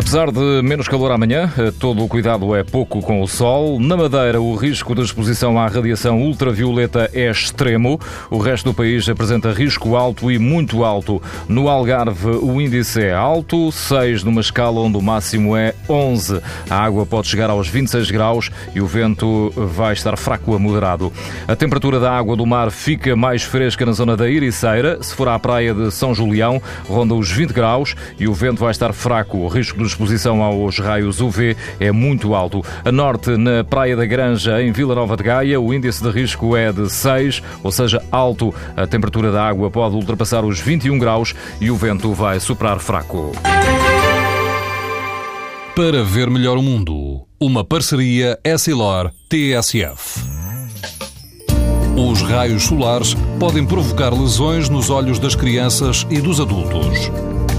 Apesar de menos calor amanhã, eh, todo o cuidado é pouco com o sol. Na Madeira, o risco de exposição à radiação ultravioleta é extremo. O resto do país apresenta risco alto e muito alto. No Algarve, o índice é alto, 6 numa escala onde o máximo é 11. A água pode chegar aos 26 graus e o vento vai estar fraco a moderado. A temperatura da água do mar fica mais fresca na zona da Ericeira. Se for à praia de São Julião, ronda os 20 graus e o vento vai estar fraco. O risco de exposição aos raios UV é muito alto. A norte, na Praia da Granja, em Vila Nova de Gaia, o índice de risco é de 6, ou seja, alto. A temperatura da água pode ultrapassar os 21 graus e o vento vai soprar fraco. Para ver melhor o mundo, uma parceria Essilor-TSF. Os raios solares podem provocar lesões nos olhos das crianças e dos adultos.